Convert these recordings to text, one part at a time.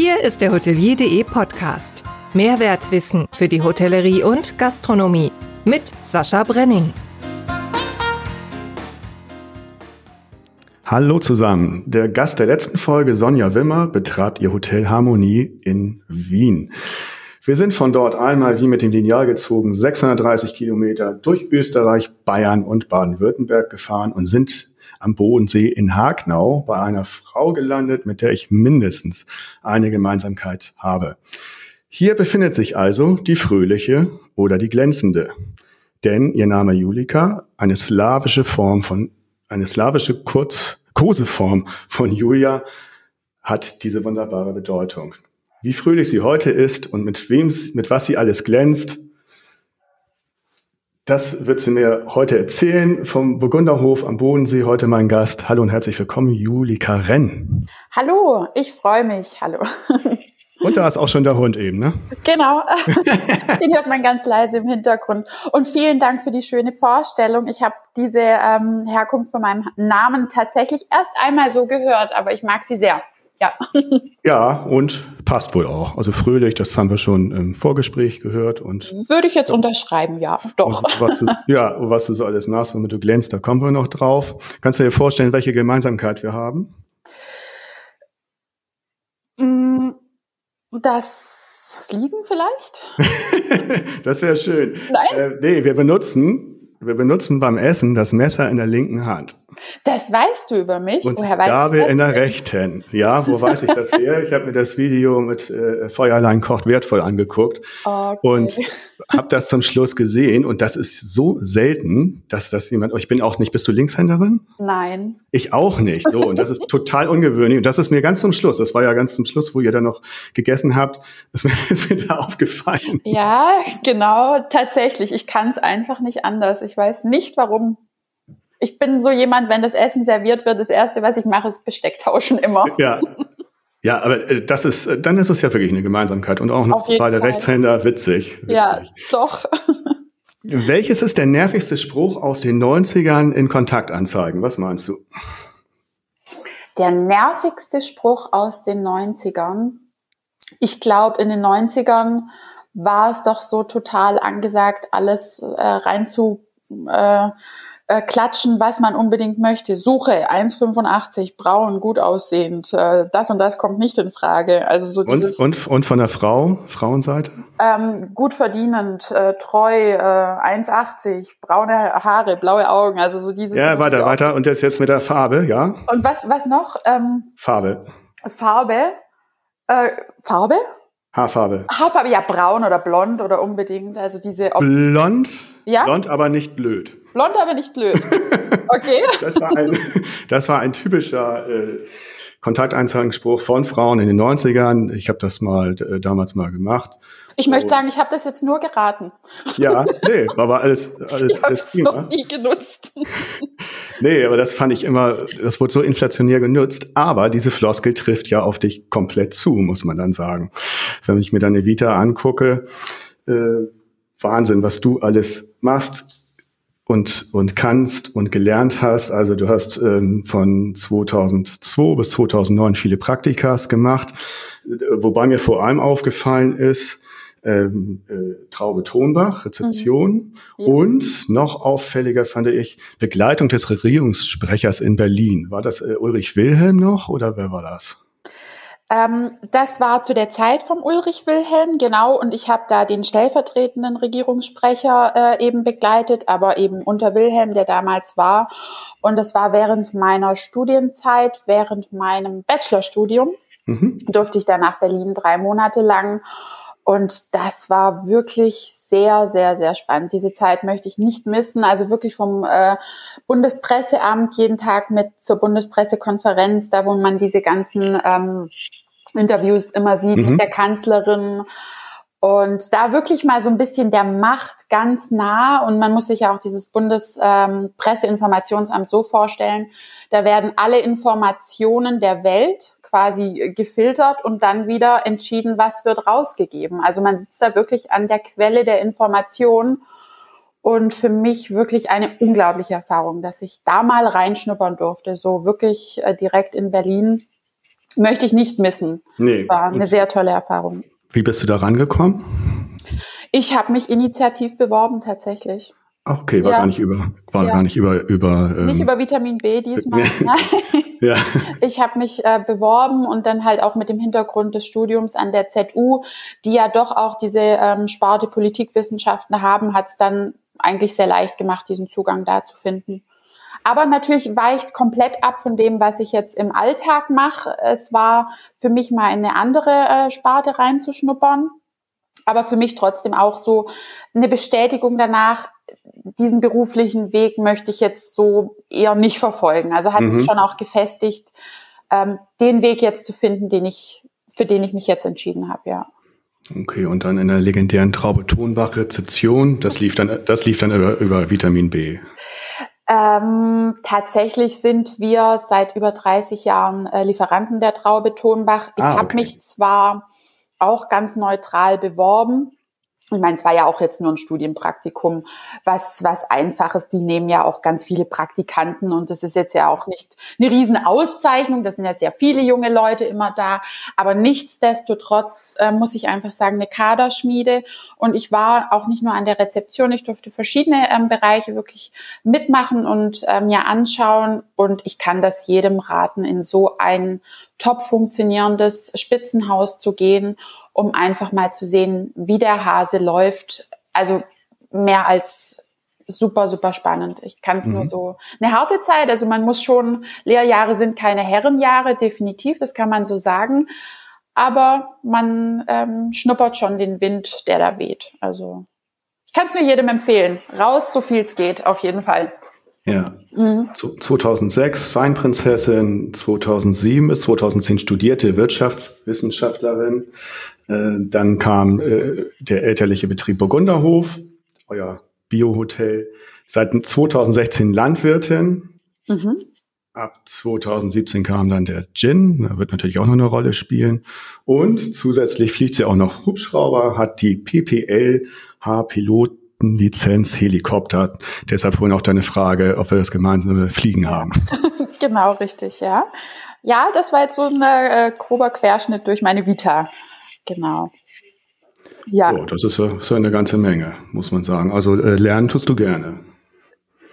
Hier ist der Hotelier.de Podcast. Mehrwertwissen für die Hotellerie und Gastronomie mit Sascha Brenning. Hallo zusammen. Der Gast der letzten Folge, Sonja Wimmer, betrat ihr Hotel Harmonie in Wien. Wir sind von dort einmal wie mit dem Lineal gezogen 630 Kilometer durch Österreich, Bayern und Baden-Württemberg gefahren und sind am Bodensee in Hagnau bei einer Frau gelandet, mit der ich mindestens eine Gemeinsamkeit habe. Hier befindet sich also die fröhliche oder die glänzende. Denn ihr Name Julika, eine slawische Form von, eine slawische Kurz, Koseform von Julia, hat diese wunderbare Bedeutung. Wie fröhlich sie heute ist und mit wem, mit was sie alles glänzt, das wird sie mir heute erzählen vom Burgunderhof am Bodensee. Heute mein Gast. Hallo und herzlich willkommen, Julika Renn. Hallo, ich freue mich. Hallo. Und da ist auch schon der Hund eben, ne? Genau. Den hört man ganz leise im Hintergrund. Und vielen Dank für die schöne Vorstellung. Ich habe diese ähm, Herkunft von meinem Namen tatsächlich erst einmal so gehört, aber ich mag sie sehr. Ja. Ja, und passt wohl auch. Also fröhlich, das haben wir schon im Vorgespräch gehört und. Würde ich jetzt unterschreiben, ja, doch. Was du, ja, was du so alles machst, womit du glänzt, da kommen wir noch drauf. Kannst du dir vorstellen, welche Gemeinsamkeit wir haben? Mm, das Fliegen vielleicht? das wäre schön. Nein. Äh, nee, wir benutzen wir benutzen beim Essen das Messer in der linken Hand. Das weißt du über mich? Und Woher weißt Gabel du das? in der rechten. Ja, wo weiß ich das her? Ich habe mir das Video mit äh, Feuerlein kocht wertvoll angeguckt okay. und habe das zum Schluss gesehen. Und das ist so selten, dass das jemand. Oh, ich bin auch nicht. Bist du Linkshänderin? Nein. Ich auch nicht. So und das ist total ungewöhnlich. Und das ist mir ganz zum Schluss. Das war ja ganz zum Schluss, wo ihr dann noch gegessen habt. Das ist mir da aufgefallen. Ja, genau. Tatsächlich. Ich kann es einfach nicht anders. Ich weiß nicht, warum. Ich bin so jemand, wenn das Essen serviert wird, das erste, was ich mache, ist Besteck tauschen immer. Ja. Ja, aber äh, das ist, äh, dann ist es ja wirklich eine Gemeinsamkeit und auch noch beide Rechtshänder witzig. Wirklich. Ja, doch. Welches ist der nervigste Spruch aus den 90ern in Kontaktanzeigen? Was meinst du? Der nervigste Spruch aus den 90ern? Ich glaube, in den 90ern war es doch so total angesagt, alles äh, rein zu äh, äh, klatschen, was man unbedingt möchte. Suche 1,85, braun, gut aussehend. Äh, das und das kommt nicht in Frage. Also so dieses, und, und, und von der Frau, Frauenseite? Ähm, gut verdienend, äh, treu, äh, 1,80, braune Haare, blaue Augen. Also so dieses. Ja, weiter, weiter. Und jetzt jetzt mit der Farbe, ja? Und was, was noch? Ähm, Farbe. Farbe. Äh, Farbe? Haarfarbe. Haarfarbe, ja, braun oder blond oder unbedingt. Also diese. Blond? Ja. Blond, aber nicht blöd. Blond, aber nicht blöd. Okay. das, war ein, das war ein typischer äh, Kontakteinzeigungsspruch von Frauen in den 90ern. Ich habe das mal äh, damals mal gemacht. Ich möchte oh. sagen, ich habe das jetzt nur geraten. Ja, nee, aber alles, alles. Ich habe es noch nie genutzt. nee, aber das fand ich immer, das wurde so inflationär genutzt. Aber diese Floskel trifft ja auf dich komplett zu, muss man dann sagen. Wenn ich mir deine Vita angucke, äh, Wahnsinn, was du alles machst und, und kannst und gelernt hast. Also du hast ähm, von 2002 bis 2009 viele Praktikas gemacht, wobei mir vor allem aufgefallen ist, ähm, äh, Traube Tonbach, Rezeption mhm. ja. und noch auffälliger fand ich Begleitung des Regierungssprechers in Berlin. War das äh, Ulrich Wilhelm noch oder wer war das? Ähm, das war zu der Zeit vom Ulrich Wilhelm, genau, und ich habe da den stellvertretenden Regierungssprecher äh, eben begleitet, aber eben unter Wilhelm, der damals war. Und das war während meiner Studienzeit, während meinem Bachelorstudium, mhm. durfte ich da nach Berlin drei Monate lang. Und das war wirklich sehr, sehr, sehr spannend. Diese Zeit möchte ich nicht missen. Also wirklich vom äh, Bundespresseamt jeden Tag mit zur Bundespressekonferenz, da wo man diese ganzen ähm, Interviews immer sieht mhm. mit der Kanzlerin. Und da wirklich mal so ein bisschen der Macht ganz nah. Und man muss sich ja auch dieses Bundespresseinformationsamt ähm, so vorstellen. Da werden alle Informationen der Welt quasi gefiltert und dann wieder entschieden, was wird rausgegeben. Also man sitzt da wirklich an der Quelle der Information und für mich wirklich eine unglaubliche Erfahrung, dass ich da mal reinschnuppern durfte, so wirklich äh, direkt in Berlin möchte ich nicht missen. Nee. War eine sehr tolle Erfahrung. Wie bist du da rangekommen? Ich habe mich initiativ beworben tatsächlich. Okay, war ja. gar nicht über, war ja. gar nicht über über ähm, nicht über Vitamin B diesmal. Nein. ja. Ich habe mich äh, beworben und dann halt auch mit dem Hintergrund des Studiums an der ZU, die ja doch auch diese ähm, Sparte Politikwissenschaften haben, hat es dann eigentlich sehr leicht gemacht, diesen Zugang da zu finden. Aber natürlich weicht komplett ab von dem, was ich jetzt im Alltag mache. Es war für mich mal in eine andere äh, Sparte reinzuschnuppern aber für mich trotzdem auch so eine Bestätigung danach, diesen beruflichen Weg möchte ich jetzt so eher nicht verfolgen. Also hat mhm. mich schon auch gefestigt, ähm, den Weg jetzt zu finden, den ich, für den ich mich jetzt entschieden habe, ja. Okay, und dann in der legendären Traube Tonbach Rezeption, das lief dann, das lief dann über, über Vitamin B. Ähm, tatsächlich sind wir seit über 30 Jahren äh, Lieferanten der Traube Tonbach. Ich ah, okay. habe mich zwar auch ganz neutral beworben. Ich meine, es war ja auch jetzt nur ein Studienpraktikum, was, was einfaches. Die nehmen ja auch ganz viele Praktikanten und das ist jetzt ja auch nicht eine Riesenauszeichnung. Das sind ja sehr viele junge Leute immer da. Aber nichtsdestotrotz äh, muss ich einfach sagen, eine Kaderschmiede. Und ich war auch nicht nur an der Rezeption. Ich durfte verschiedene ähm, Bereiche wirklich mitmachen und äh, mir anschauen. Und ich kann das jedem raten, in so ein top funktionierendes Spitzenhaus zu gehen, um einfach mal zu sehen, wie der Hase läuft. Also mehr als super, super spannend. Ich kann es mhm. nur so. Eine harte Zeit, also man muss schon, Lehrjahre sind keine Herrenjahre, definitiv, das kann man so sagen. Aber man ähm, schnuppert schon den Wind, der da weht. Also ich kann es nur jedem empfehlen. Raus, so viel es geht, auf jeden Fall. Ja. Mhm. 2006 Weinprinzessin, 2007 bis 2010 studierte Wirtschaftswissenschaftlerin. Äh, dann kam äh, der elterliche Betrieb Burgunderhof, euer Biohotel. Seit 2016 Landwirtin. Mhm. Ab 2017 kam dann der Gin, da wird natürlich auch noch eine Rolle spielen. Und zusätzlich fliegt sie auch noch Hubschrauber, hat die PPL H-Pilot Lizenz Helikopter. Deshalb vorhin auch deine Frage, ob wir das gemeinsame Fliegen haben. genau, richtig, ja. Ja, das war jetzt so ein äh, grober Querschnitt durch meine Vita. Genau. Ja. Oh, das ist so, eine ganze Menge, muss man sagen. Also äh, lernen tust du gerne.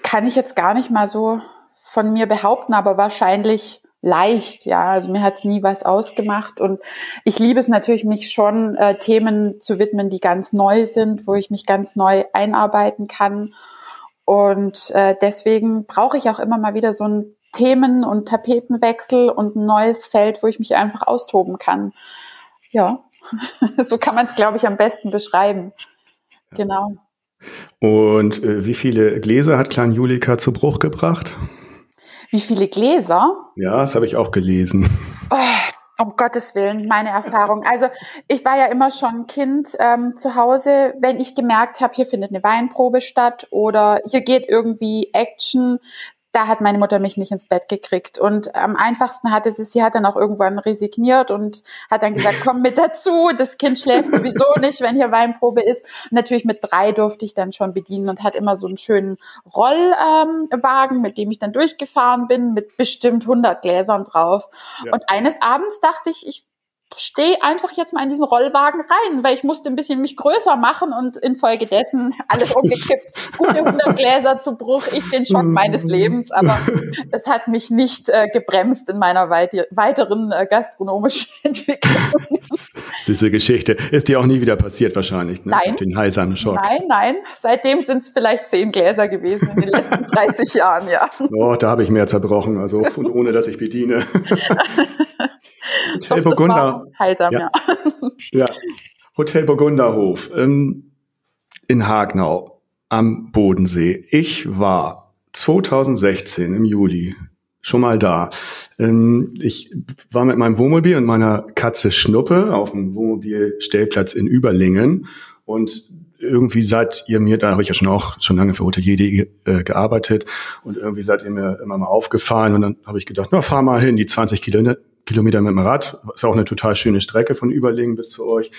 Kann ich jetzt gar nicht mal so von mir behaupten, aber wahrscheinlich leicht, ja. Also mir hat's nie was ausgemacht und ich liebe es natürlich, mich schon äh, Themen zu widmen, die ganz neu sind, wo ich mich ganz neu einarbeiten kann. Und äh, deswegen brauche ich auch immer mal wieder so einen Themen- und Tapetenwechsel und ein neues Feld, wo ich mich einfach austoben kann. Ja, so kann man es, glaube ich, am besten beschreiben. Genau. Und äh, wie viele Gläser hat Klein Julika zu Bruch gebracht? Wie viele Gläser? Ja, das habe ich auch gelesen. Oh, um Gottes Willen, meine Erfahrung. Also ich war ja immer schon Kind ähm, zu Hause, wenn ich gemerkt habe, hier findet eine Weinprobe statt oder hier geht irgendwie Action, da hat meine Mutter mich nicht ins Bett gekriegt. Und am einfachsten hatte sie, sie hat dann auch irgendwann resigniert und hat dann gesagt, komm mit dazu, das Kind schläft sowieso nicht, wenn hier Weinprobe ist. Und natürlich mit drei durfte ich dann schon bedienen und hat immer so einen schönen Rollwagen, ähm, mit dem ich dann durchgefahren bin, mit bestimmt 100 Gläsern drauf. Ja. Und eines Abends dachte ich, ich stehe einfach jetzt mal in diesen Rollwagen rein, weil ich musste ein bisschen mich größer machen und infolgedessen alles umgekippt. Gute 100 Gläser zu Bruch, ich den Schock meines Lebens, aber es hat mich nicht äh, gebremst in meiner weit weiteren äh, gastronomischen Entwicklung. Süße Geschichte. Ist dir auch nie wieder passiert wahrscheinlich, ne? Nein. Den heisanen Schock. Nein, nein. Seitdem sind es vielleicht zehn Gläser gewesen in den letzten 30 Jahren, ja. Oh, da habe ich mehr zerbrochen, also und ohne, dass ich bediene. Hotel Burgunder. Heilsam, ja. ja. Hotel Burgunderhof ähm, in Hagnau am Bodensee. Ich war 2016 im Juli schon mal da. Ähm, ich war mit meinem Wohnmobil und meiner Katze Schnuppe auf dem Wohnmobilstellplatz in Überlingen und irgendwie seid ihr mir, da habe ich ja schon auch schon lange für Hotelier äh, gearbeitet und irgendwie seid ihr mir immer mal aufgefallen und dann habe ich gedacht, na fahr mal hin, die 20 Kilometer, Kilometer mit dem Rad. Ist auch eine total schöne Strecke von Überlingen bis zu euch.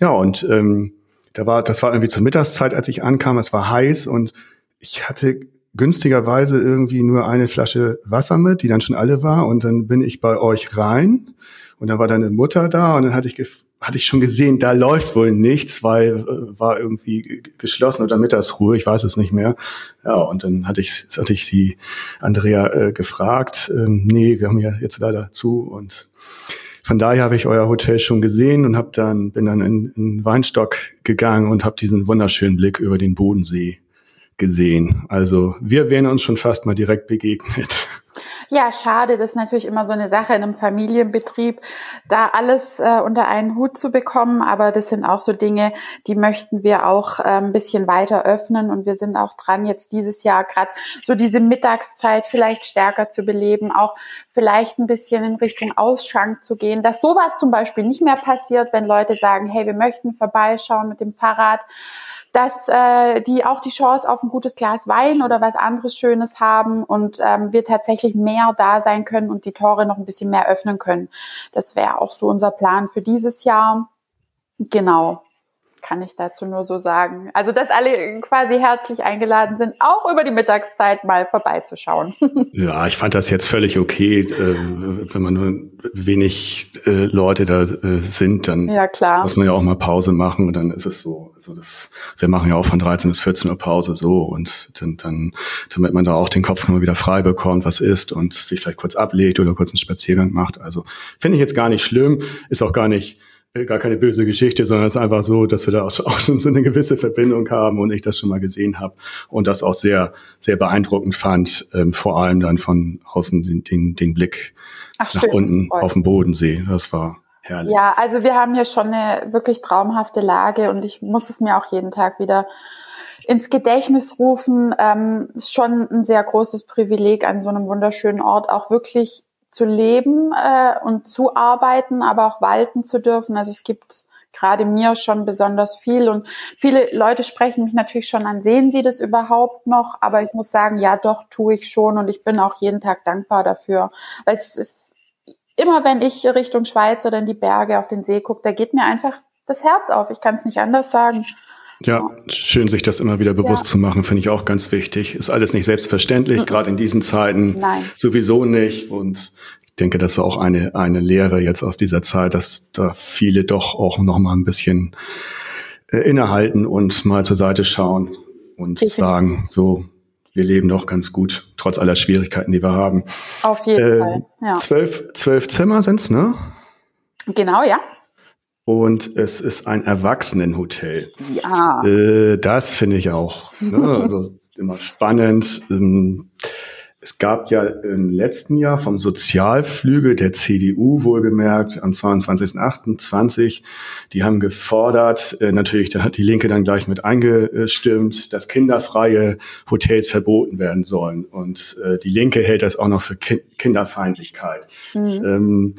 Ja, und ähm, da war, das war irgendwie zur Mittagszeit, als ich ankam. Es war heiß und ich hatte günstigerweise irgendwie nur eine Flasche Wasser mit, die dann schon alle war. Und dann bin ich bei euch rein und dann war deine Mutter da und dann hatte ich hatte ich schon gesehen, da läuft wohl nichts, weil äh, war irgendwie geschlossen oder Mittagsruhe, ich weiß es nicht mehr. Ja, und dann hatte ich, hatte ich sie, Andrea, äh, gefragt, ähm, nee, wir haben ja jetzt leider zu und von daher habe ich euer Hotel schon gesehen und habe dann bin dann in, in Weinstock gegangen und habe diesen wunderschönen Blick über den Bodensee gesehen. Also wir wären uns schon fast mal direkt begegnet. Ja, schade. Das ist natürlich immer so eine Sache in einem Familienbetrieb, da alles äh, unter einen Hut zu bekommen. Aber das sind auch so Dinge, die möchten wir auch äh, ein bisschen weiter öffnen. Und wir sind auch dran, jetzt dieses Jahr gerade so diese Mittagszeit vielleicht stärker zu beleben, auch vielleicht ein bisschen in Richtung Ausschank zu gehen, dass sowas zum Beispiel nicht mehr passiert, wenn Leute sagen, hey, wir möchten vorbeischauen mit dem Fahrrad dass äh, die auch die Chance auf ein gutes Glas Wein oder was anderes Schönes haben und ähm, wir tatsächlich mehr da sein können und die Tore noch ein bisschen mehr öffnen können. Das wäre auch so unser Plan für dieses Jahr. Genau kann ich dazu nur so sagen. Also, dass alle quasi herzlich eingeladen sind, auch über die Mittagszeit mal vorbeizuschauen. ja, ich fand das jetzt völlig okay, äh, wenn man nur wenig äh, Leute da äh, sind, dann ja, klar. muss man ja auch mal Pause machen und dann ist es so. Also das, wir machen ja auch von 13 bis 14 Uhr Pause so und dann, dann damit man da auch den Kopf nochmal wieder frei bekommt, was ist und sich vielleicht kurz ablegt oder kurz einen Spaziergang macht. Also finde ich jetzt gar nicht schlimm, ist auch gar nicht gar keine böse Geschichte, sondern es ist einfach so, dass wir da auch schon so eine gewisse Verbindung haben und ich das schon mal gesehen habe und das auch sehr, sehr beeindruckend fand, ähm, vor allem dann von außen den, den, den Blick Ach, nach schön, unten auf dem Bodensee. Das war herrlich. Ja, also wir haben hier schon eine wirklich traumhafte Lage und ich muss es mir auch jeden Tag wieder ins Gedächtnis rufen. Ähm, ist schon ein sehr großes Privileg, an so einem wunderschönen Ort auch wirklich zu leben äh, und zu arbeiten, aber auch walten zu dürfen. Also es gibt gerade mir schon besonders viel und viele Leute sprechen mich natürlich schon an, sehen sie das überhaupt noch? Aber ich muss sagen, ja, doch, tue ich schon und ich bin auch jeden Tag dankbar dafür. Weil es ist immer, wenn ich Richtung Schweiz oder in die Berge auf den See gucke, da geht mir einfach das Herz auf. Ich kann es nicht anders sagen. Ja, schön, sich das immer wieder bewusst ja. zu machen, finde ich auch ganz wichtig. Ist alles nicht selbstverständlich, mhm. gerade in diesen Zeiten Nein. sowieso nicht. Und ich denke, das ist auch eine, eine Lehre jetzt aus dieser Zeit, dass da viele doch auch noch mal ein bisschen äh, innehalten und mal zur Seite schauen und Definitiv. sagen, so, wir leben doch ganz gut, trotz aller Schwierigkeiten, die wir haben. Auf jeden äh, Fall, ja. Zwölf, zwölf Zimmer sind's, ne? Genau, ja und es ist ein Erwachsenenhotel. Ja. Äh, das finde ich auch. Ne? Also immer spannend. Ähm, es gab ja im letzten Jahr vom Sozialflügel der CDU wohlgemerkt am 22.28. Die haben gefordert, äh, natürlich, da hat die Linke dann gleich mit eingestimmt, dass kinderfreie Hotels verboten werden sollen. Und äh, die Linke hält das auch noch für kind Kinderfeindlichkeit. Mhm. Ähm,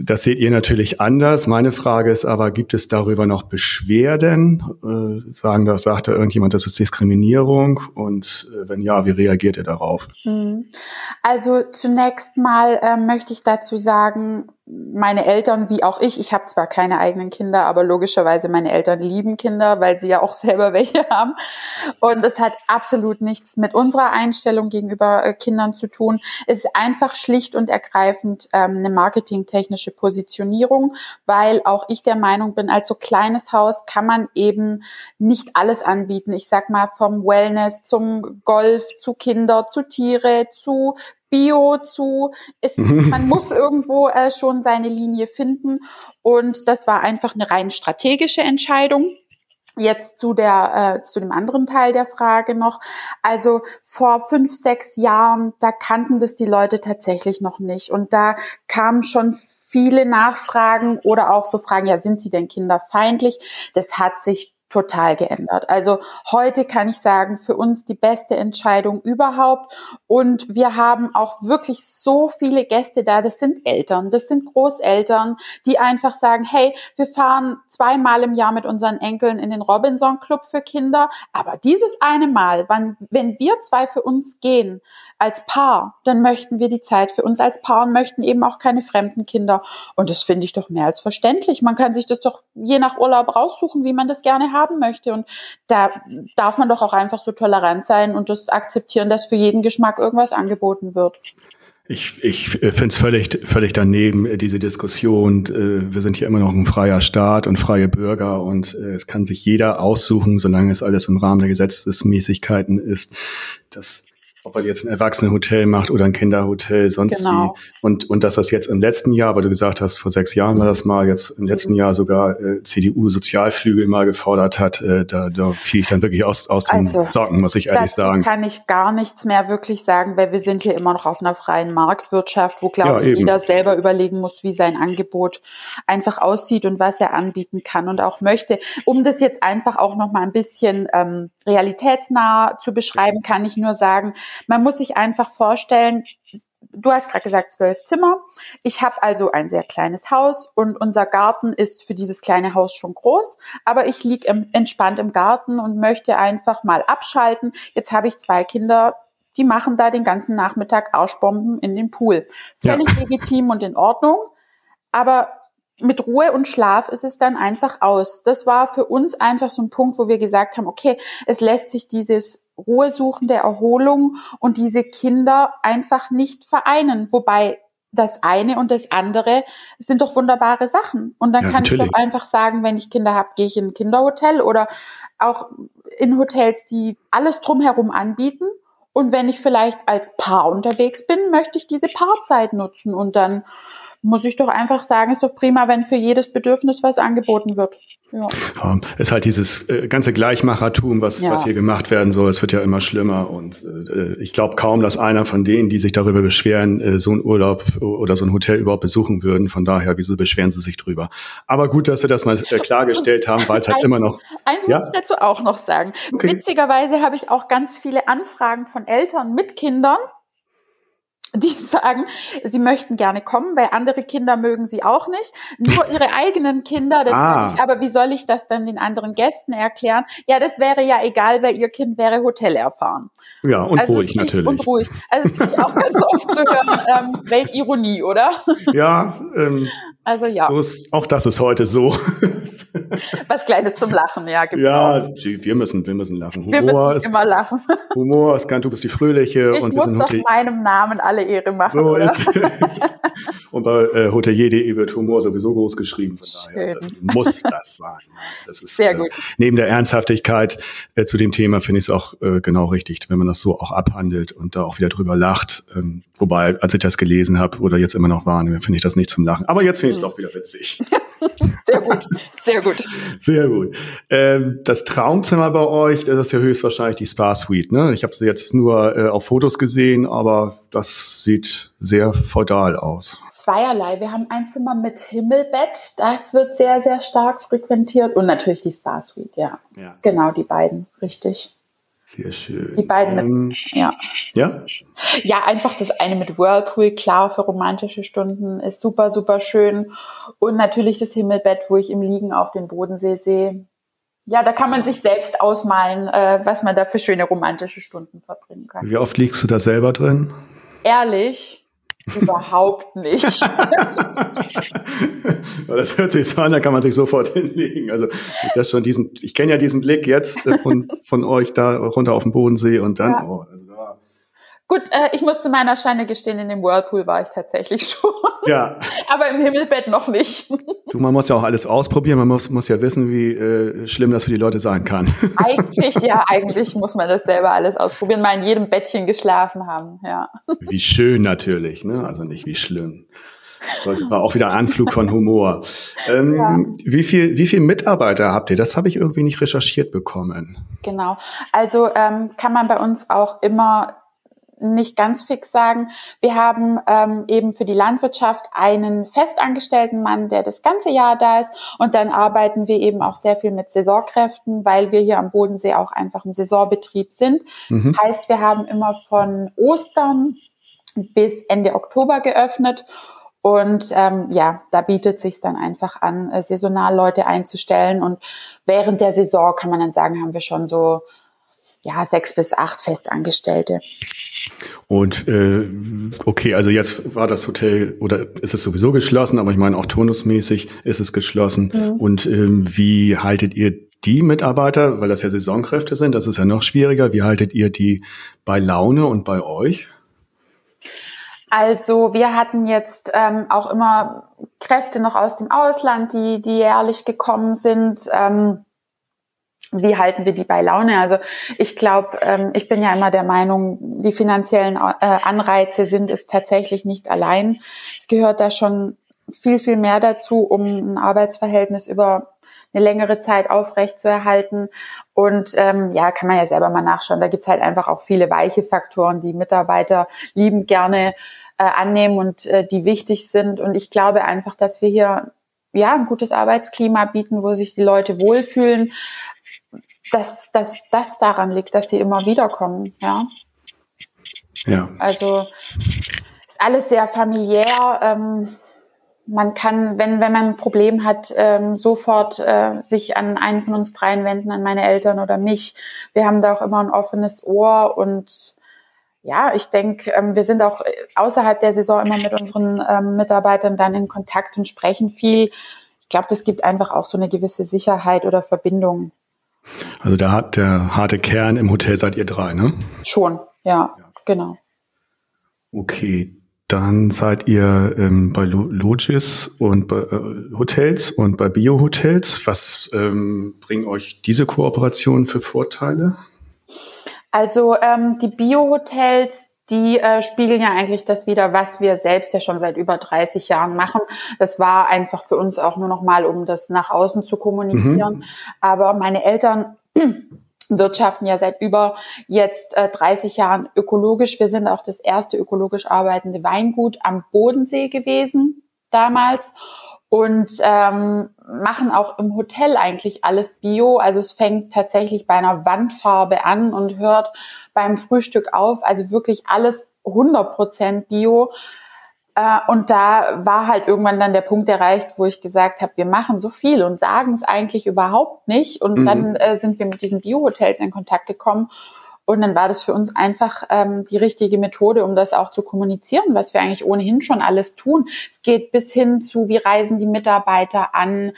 das seht ihr natürlich anders. Meine Frage ist aber, gibt es darüber noch Beschwerden? Äh, sagen das, sagt da irgendjemand, das ist Diskriminierung? Und äh, wenn ja, wie reagiert ihr darauf? Hm. Also zunächst mal äh, möchte ich dazu sagen, meine Eltern wie auch ich, ich habe zwar keine eigenen Kinder, aber logischerweise meine Eltern lieben Kinder, weil sie ja auch selber welche haben. Und es hat absolut nichts mit unserer Einstellung gegenüber äh, Kindern zu tun. Es ist einfach schlicht und ergreifend ähm, eine marketingtechnische Positionierung, weil auch ich der Meinung bin, als so kleines Haus kann man eben nicht alles anbieten. Ich sag mal vom Wellness zum Golf, zu Kinder, zu Tiere, zu Bio zu. Ist, man muss irgendwo äh, schon seine Linie finden. Und das war einfach eine rein strategische Entscheidung. Jetzt zu der äh, zu dem anderen Teil der Frage noch. Also vor fünf sechs Jahren, da kannten das die Leute tatsächlich noch nicht und da kamen schon viele Nachfragen oder auch so Fragen: Ja, sind Sie denn kinderfeindlich? Das hat sich total geändert. Also heute kann ich sagen, für uns die beste Entscheidung überhaupt. Und wir haben auch wirklich so viele Gäste da. Das sind Eltern, das sind Großeltern, die einfach sagen, hey, wir fahren zweimal im Jahr mit unseren Enkeln in den Robinson Club für Kinder. Aber dieses eine Mal, wann, wenn wir zwei für uns gehen, als Paar, dann möchten wir die Zeit für uns als Paar und möchten eben auch keine fremden Kinder. Und das finde ich doch mehr als verständlich. Man kann sich das doch je nach Urlaub raussuchen, wie man das gerne hat haben möchte. Und da darf man doch auch einfach so tolerant sein und das akzeptieren, dass für jeden Geschmack irgendwas angeboten wird. Ich, ich finde es völlig, völlig daneben, diese Diskussion. Äh, wir sind hier immer noch ein freier Staat und freie Bürger und äh, es kann sich jeder aussuchen, solange es alles im Rahmen der Gesetzesmäßigkeiten ist. Das ob er jetzt ein Erwachsenenhotel macht oder ein Kinderhotel, sonst genau. wie. Und, und dass das jetzt im letzten Jahr, weil du gesagt hast, vor sechs Jahren war das mal, jetzt im letzten Jahr sogar äh, CDU-Sozialflügel mal gefordert hat, äh, da, da fiel ich dann wirklich aus, aus den also, Socken, muss ich ehrlich sagen. kann ich gar nichts mehr wirklich sagen, weil wir sind hier immer noch auf einer freien Marktwirtschaft, wo, glaube ja, ich, jeder selber überlegen muss, wie sein Angebot einfach aussieht und was er anbieten kann und auch möchte. Um das jetzt einfach auch noch mal ein bisschen ähm, realitätsnah zu beschreiben, kann ich nur sagen, man muss sich einfach vorstellen, du hast gerade gesagt zwölf Zimmer. Ich habe also ein sehr kleines Haus und unser Garten ist für dieses kleine Haus schon groß, aber ich liege entspannt im Garten und möchte einfach mal abschalten. Jetzt habe ich zwei Kinder, die machen da den ganzen Nachmittag Arschbomben in den Pool. Völlig ja. legitim und in Ordnung. Aber mit Ruhe und Schlaf ist es dann einfach aus. Das war für uns einfach so ein Punkt, wo wir gesagt haben, okay, es lässt sich dieses Ruhesuchende Erholung und diese Kinder einfach nicht vereinen. Wobei das eine und das andere sind doch wunderbare Sachen. Und dann ja, kann natürlich. ich doch einfach sagen, wenn ich Kinder habe, gehe ich in ein Kinderhotel oder auch in Hotels, die alles drumherum anbieten. Und wenn ich vielleicht als Paar unterwegs bin, möchte ich diese Paarzeit nutzen und dann muss ich doch einfach sagen, ist doch prima, wenn für jedes Bedürfnis was angeboten wird. Ja. ja ist halt dieses äh, ganze Gleichmachertum, was, ja. was hier gemacht werden soll. Es wird ja immer schlimmer und äh, ich glaube kaum, dass einer von denen, die sich darüber beschweren, äh, so einen Urlaub oder so ein Hotel überhaupt besuchen würden. Von daher, wieso beschweren sie sich drüber? Aber gut, dass wir das mal äh, klargestellt haben, weil es halt immer noch. Eins ja? muss ich dazu auch noch sagen. Okay. Witzigerweise habe ich auch ganz viele Anfragen von Eltern mit Kindern die sagen, sie möchten gerne kommen, weil andere Kinder mögen sie auch nicht. Nur ihre eigenen Kinder, dann ah. ich, aber wie soll ich das dann den anderen Gästen erklären? Ja, das wäre ja egal, weil ihr Kind wäre Hotel erfahren. Ja, und also ruhig natürlich. Und ruhig. Also das ich auch ganz oft zu hören, ähm, welch Ironie, oder? Ja, ähm, also ja. So ist, auch das ist heute so. Was Kleines zum Lachen, ja. Genau. Ja, wir müssen, wir müssen lachen. Humor wir müssen ist, immer lachen. Humor ist ganz, du bist die Fröhliche. Ich und muss doch meinem Namen alle Ehre machen, so oder? und bei äh, hotelier.de wird Humor sowieso groß geschrieben. Von daher äh, muss das sein. Das ist, Sehr gut. Äh, neben der Ernsthaftigkeit äh, zu dem Thema finde ich es auch äh, genau richtig, wenn man das so auch abhandelt und da auch wieder drüber lacht. Ähm, wobei, als ich das gelesen habe oder jetzt immer noch wahrnehme, finde ich das nicht zum Lachen. Aber jetzt finde ich ist doch wieder witzig. sehr gut, sehr gut. Sehr gut. Ähm, das Traumzimmer bei euch, das ist ja höchstwahrscheinlich die Spa Suite. Ne? Ich habe sie jetzt nur äh, auf Fotos gesehen, aber das sieht sehr feudal aus. Zweierlei. Wir haben ein Zimmer mit Himmelbett. Das wird sehr, sehr stark frequentiert. Und natürlich die Spa Suite, ja. ja. Genau, die beiden, richtig. Sehr schön. Die beiden mit, ähm, ja. Ja? Ja, einfach das eine mit Whirlpool, klar, für romantische Stunden, ist super, super schön. Und natürlich das Himmelbett, wo ich im Liegen auf den Bodensee sehe. Ja, da kann man sich selbst ausmalen, äh, was man da für schöne romantische Stunden verbringen kann. Wie oft liegst du da selber drin? Ehrlich? Überhaupt nicht. das hört sich so an, da kann man sich sofort hinlegen. Also das schon diesen, ich kenne ja diesen Blick jetzt äh, von, von euch da runter auf den Bodensee und dann, ja. oh, also Gut, äh, ich muss zu meiner Scheine gestehen, in dem Whirlpool war ich tatsächlich schon. Ja. Aber im Himmelbett noch nicht. Du, man muss ja auch alles ausprobieren. Man muss, muss ja wissen, wie äh, schlimm das für die Leute sein kann. Eigentlich, ja, eigentlich muss man das selber alles ausprobieren. Mal in jedem Bettchen geschlafen haben, ja. Wie schön natürlich, ne? Also nicht wie schlimm. Sollte war auch wieder ein Anflug von Humor. Ähm, ja. Wie viel, wie viel Mitarbeiter habt ihr? Das habe ich irgendwie nicht recherchiert bekommen. Genau. Also ähm, kann man bei uns auch immer nicht ganz fix sagen. Wir haben ähm, eben für die Landwirtschaft einen festangestellten Mann, der das ganze Jahr da ist. Und dann arbeiten wir eben auch sehr viel mit Saisonkräften, weil wir hier am Bodensee auch einfach ein Saisonbetrieb sind. Mhm. Heißt, wir haben immer von Ostern bis Ende Oktober geöffnet. Und ähm, ja, da bietet sich dann einfach an, äh, saisonal Leute einzustellen. Und während der Saison kann man dann sagen, haben wir schon so ja sechs bis acht Festangestellte. Und äh, okay, also jetzt war das Hotel oder ist es sowieso geschlossen, aber ich meine auch turnusmäßig ist es geschlossen. Mhm. Und ähm, wie haltet ihr die Mitarbeiter, weil das ja Saisonkräfte sind, das ist ja noch schwieriger. Wie haltet ihr die bei Laune und bei euch? Also wir hatten jetzt ähm, auch immer Kräfte noch aus dem Ausland, die, die jährlich gekommen sind. Ähm, wie halten wir die bei Laune? Also ich glaube, ähm, ich bin ja immer der Meinung, die finanziellen äh, Anreize sind es tatsächlich nicht allein. Es gehört da schon viel, viel mehr dazu, um ein Arbeitsverhältnis über eine längere Zeit aufrecht zu erhalten. Und ähm, ja, kann man ja selber mal nachschauen. Da gibt's halt einfach auch viele weiche Faktoren, die Mitarbeiter lieben gerne äh, annehmen und äh, die wichtig sind. Und ich glaube einfach, dass wir hier ja ein gutes Arbeitsklima bieten, wo sich die Leute wohlfühlen, dass, dass das daran liegt, dass sie immer wiederkommen. Ja. Ja. Also ist alles sehr familiär. Ähm, man kann, wenn, wenn man ein Problem hat, ähm, sofort äh, sich an einen von uns dreien wenden, an meine Eltern oder mich. Wir haben da auch immer ein offenes Ohr und ja, ich denke, ähm, wir sind auch außerhalb der Saison immer mit unseren ähm, Mitarbeitern dann in Kontakt und sprechen viel. Ich glaube, das gibt einfach auch so eine gewisse Sicherheit oder Verbindung. Also der, hat, der harte Kern im Hotel seid ihr drei, ne? Schon, ja, ja. genau. Okay, dann seid ihr ähm, bei Logis und bei äh, Hotels und bei Bio-Hotels. Was ähm, bringen euch diese Kooperationen für Vorteile? Also ähm, die Bio-Hotels, die äh, spiegeln ja eigentlich das wieder, was wir selbst ja schon seit über 30 Jahren machen. Das war einfach für uns auch nur noch mal, um das nach außen zu kommunizieren. Mhm. Aber meine Eltern wirtschaften ja seit über jetzt äh, 30 Jahren ökologisch. Wir sind auch das erste ökologisch arbeitende Weingut am Bodensee gewesen damals und ähm, machen auch im Hotel eigentlich alles Bio. Also es fängt tatsächlich bei einer Wandfarbe an und hört beim Frühstück auf. Also wirklich alles 100% Bio. Äh, und da war halt irgendwann dann der Punkt erreicht, wo ich gesagt habe, wir machen so viel und sagen es eigentlich überhaupt nicht. Und mhm. dann äh, sind wir mit diesen Bio-Hotels in Kontakt gekommen. Und dann war das für uns einfach ähm, die richtige Methode, um das auch zu kommunizieren, was wir eigentlich ohnehin schon alles tun. Es geht bis hin zu, wie reisen die Mitarbeiter an,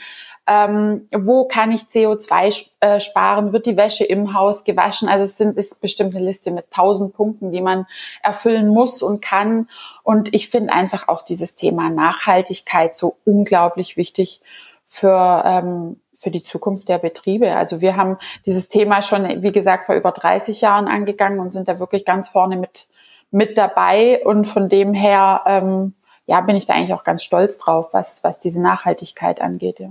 ähm, wo kann ich CO2 äh, sparen, wird die Wäsche im Haus gewaschen. Also es sind, ist bestimmt eine Liste mit tausend Punkten, die man erfüllen muss und kann. Und ich finde einfach auch dieses Thema Nachhaltigkeit so unglaublich wichtig für, ähm, für die Zukunft der Betriebe. Also wir haben dieses Thema schon, wie gesagt, vor über 30 Jahren angegangen und sind da wirklich ganz vorne mit, mit dabei. Und von dem her, ähm, ja, bin ich da eigentlich auch ganz stolz drauf, was, was diese Nachhaltigkeit angeht. Ja.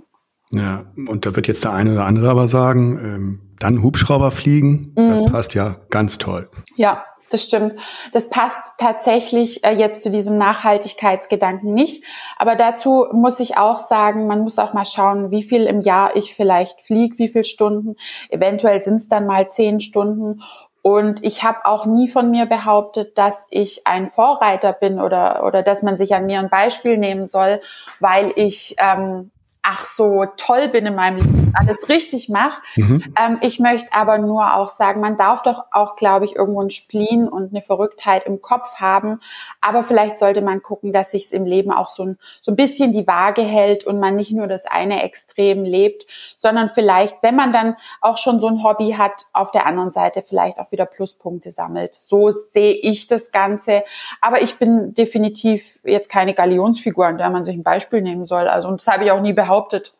Ja, und da wird jetzt der eine oder andere aber sagen, ähm, dann Hubschrauber fliegen, mhm. das passt ja ganz toll. Ja, das stimmt. Das passt tatsächlich äh, jetzt zu diesem Nachhaltigkeitsgedanken nicht. Aber dazu muss ich auch sagen, man muss auch mal schauen, wie viel im Jahr ich vielleicht fliege, wie viele Stunden. Eventuell sind es dann mal zehn Stunden. Und ich habe auch nie von mir behauptet, dass ich ein Vorreiter bin oder, oder dass man sich an mir ein Beispiel nehmen soll, weil ich ähm, ach so toll bin in meinem Leben, alles richtig mache. Mhm. Ähm, ich möchte aber nur auch sagen, man darf doch auch, glaube ich, irgendwo ein Spleen und eine Verrücktheit im Kopf haben. Aber vielleicht sollte man gucken, dass sich im Leben auch so ein, so ein bisschen die Waage hält und man nicht nur das eine Extrem lebt, sondern vielleicht, wenn man dann auch schon so ein Hobby hat, auf der anderen Seite vielleicht auch wieder Pluspunkte sammelt. So sehe ich das Ganze. Aber ich bin definitiv jetzt keine Galionsfigur, an der man sich ein Beispiel nehmen soll. Also, und das habe ich auch nie behauptet behauptet.